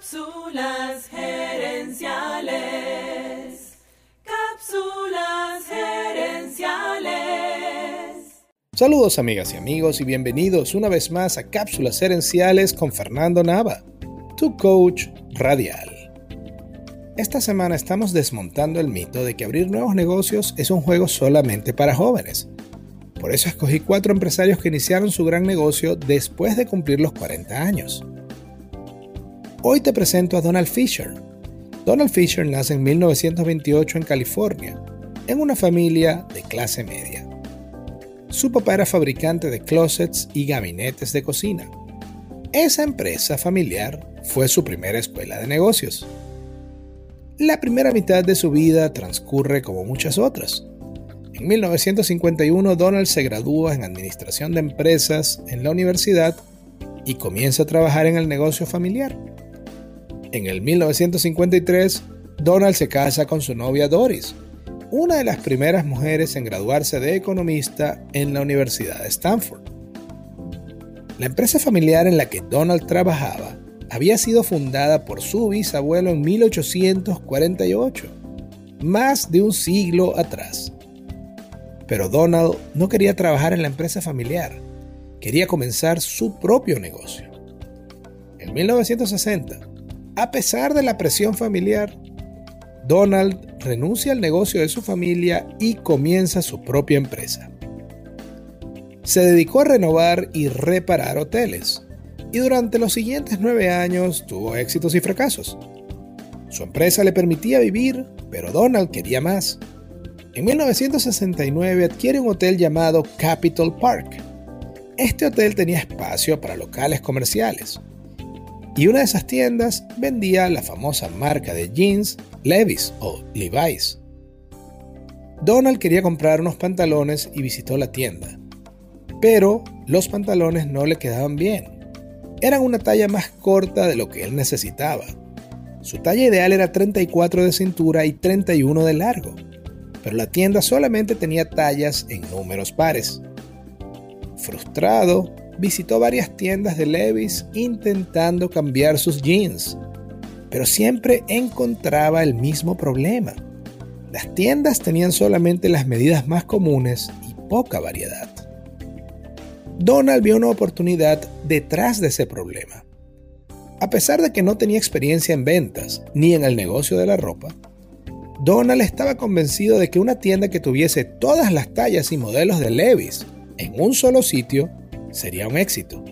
Cápsulas gerenciales. Cápsulas gerenciales. Saludos amigas y amigos y bienvenidos una vez más a Cápsulas gerenciales con Fernando Nava, tu coach radial. Esta semana estamos desmontando el mito de que abrir nuevos negocios es un juego solamente para jóvenes. Por eso escogí cuatro empresarios que iniciaron su gran negocio después de cumplir los 40 años. Hoy te presento a Donald Fisher. Donald Fisher nace en 1928 en California, en una familia de clase media. Su papá era fabricante de closets y gabinetes de cocina. Esa empresa familiar fue su primera escuela de negocios. La primera mitad de su vida transcurre como muchas otras. En 1951 Donald se gradúa en Administración de Empresas en la universidad y comienza a trabajar en el negocio familiar. En el 1953, Donald se casa con su novia Doris, una de las primeras mujeres en graduarse de economista en la Universidad de Stanford. La empresa familiar en la que Donald trabajaba había sido fundada por su bisabuelo en 1848, más de un siglo atrás. Pero Donald no quería trabajar en la empresa familiar, quería comenzar su propio negocio. En 1960, a pesar de la presión familiar, Donald renuncia al negocio de su familia y comienza su propia empresa. Se dedicó a renovar y reparar hoteles, y durante los siguientes nueve años tuvo éxitos y fracasos. Su empresa le permitía vivir, pero Donald quería más. En 1969 adquiere un hotel llamado Capital Park. Este hotel tenía espacio para locales comerciales, y una de esas tiendas vendía la famosa marca de jeans Levi's o Levi's. Donald quería comprar unos pantalones y visitó la tienda, pero los pantalones no le quedaban bien. Eran una talla más corta de lo que él necesitaba. Su talla ideal era 34 de cintura y 31 de largo, pero la tienda solamente tenía tallas en números pares. Frustrado, visitó varias tiendas de Levis intentando cambiar sus jeans, pero siempre encontraba el mismo problema. Las tiendas tenían solamente las medidas más comunes y poca variedad. Donald vio una oportunidad detrás de ese problema. A pesar de que no tenía experiencia en ventas ni en el negocio de la ropa, Donald estaba convencido de que una tienda que tuviese todas las tallas y modelos de Levis en un solo sitio sería un éxito.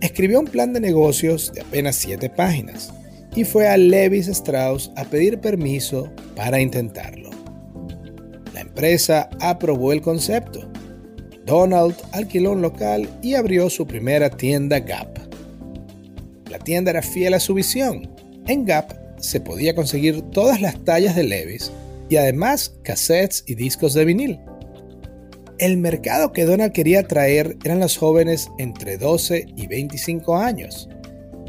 Escribió un plan de negocios de apenas 7 páginas y fue a Levis Strauss a pedir permiso para intentarlo. La empresa aprobó el concepto. Donald alquiló un local y abrió su primera tienda Gap. La tienda era fiel a su visión. En Gap se podía conseguir todas las tallas de Levis y además cassettes y discos de vinil. El mercado que Donald quería atraer eran los jóvenes entre 12 y 25 años,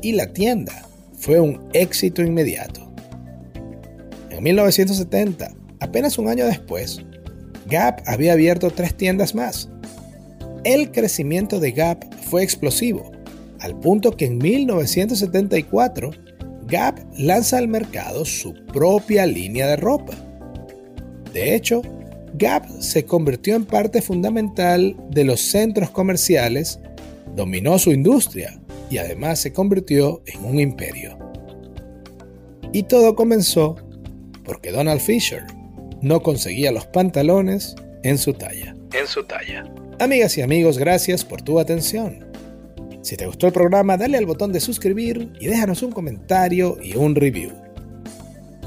y la tienda fue un éxito inmediato. En 1970, apenas un año después, Gap había abierto tres tiendas más. El crecimiento de Gap fue explosivo, al punto que en 1974 Gap lanza al mercado su propia línea de ropa. De hecho, Gap se convirtió en parte fundamental de los centros comerciales, dominó su industria y además se convirtió en un imperio. Y todo comenzó porque Donald Fisher no conseguía los pantalones en su talla. En su talla. Amigas y amigos, gracias por tu atención. Si te gustó el programa, dale al botón de suscribir y déjanos un comentario y un review.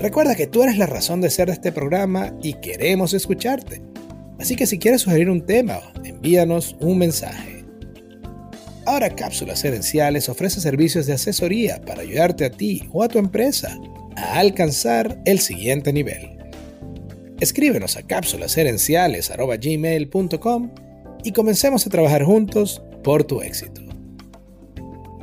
Recuerda que tú eres la razón de ser de este programa y queremos escucharte. Así que si quieres sugerir un tema, envíanos un mensaje. Ahora Cápsulas Herenciales ofrece servicios de asesoría para ayudarte a ti o a tu empresa a alcanzar el siguiente nivel. Escríbenos a cápsulasherenciales.gmail.com y comencemos a trabajar juntos por tu éxito.